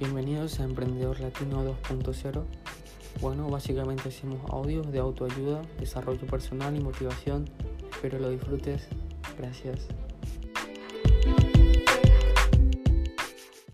Bienvenidos a Emprendedor Latino 2.0. Bueno, básicamente hacemos audios de autoayuda, desarrollo personal y motivación. Espero lo disfrutes. Gracias.